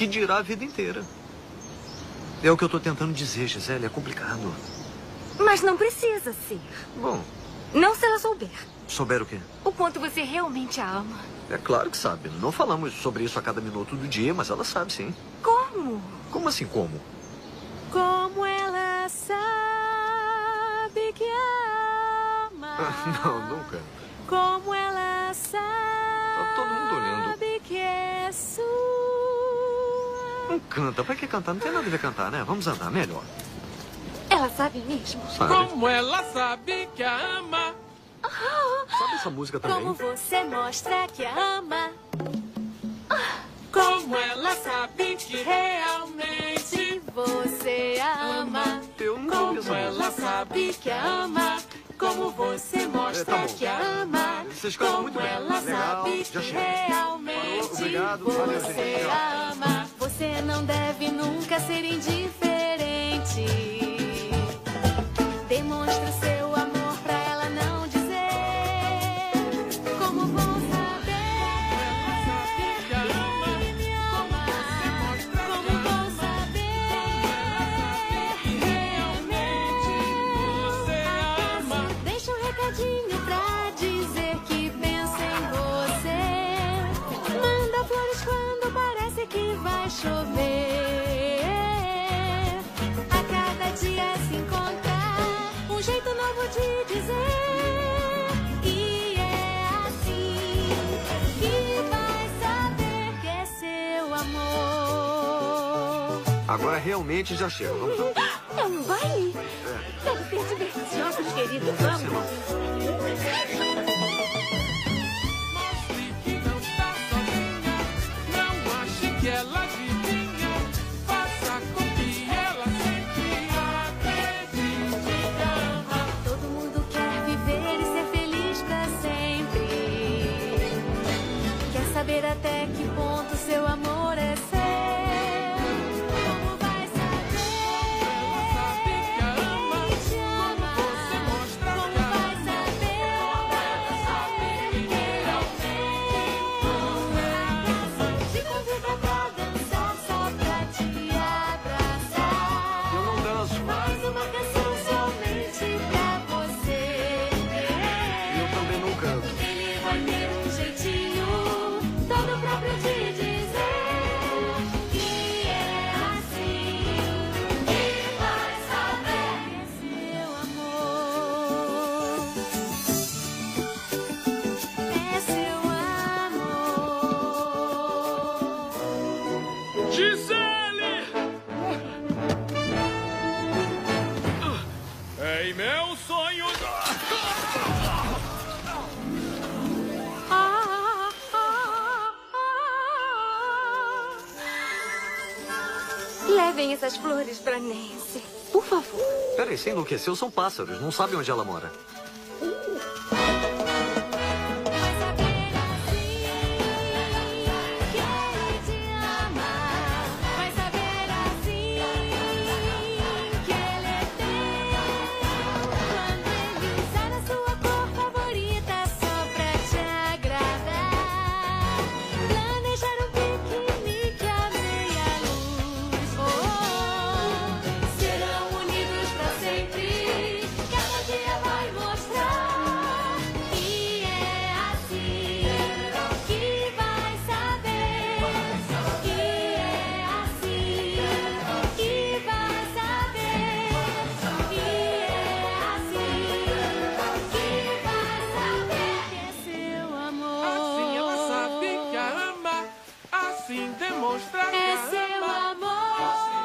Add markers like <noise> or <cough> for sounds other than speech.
Que dirá a vida inteira. É o que eu estou tentando dizer, Gisele. É complicado. Mas não precisa ser. Bom, Não se ela souber. souber o quê? O quanto você realmente a ama. É claro que sabe. Não falamos sobre isso a cada minuto do dia, mas ela sabe sim. Como? Como assim como? Como ela sabe que ama. <laughs> Não, nunca. Como ela canta. Pra que cantar? Não tem nada a ver cantar, né? Vamos andar melhor. Ela sabe mesmo. Sabe? Como ela sabe que a ama. Sabe essa música também? Como você mostra que a ama. Como ela sabe que realmente. Você a ama. Eu essa Como ela música. sabe que a ama. Como você mostra É, tá que a ama. Vocês cantam Como muito bem. ela Legal, sabe já que realmente Parou, obrigado, valeu, você. Tchau. a ama. Você não deve nunca ser indiferente. Um jeito novo de dizer. E é assim que vai saber que é seu amor. Agora realmente já chega. Vamos lá. <gasps> É um baile? Deve ser divertido, querido. Vamos. quédate Em meu sonho. Ah, ah, ah. Levem essas flores pra Nancy, por favor. Peraí, você enlouqueceu? São pássaros. Não sabe onde ela mora. É seu amor.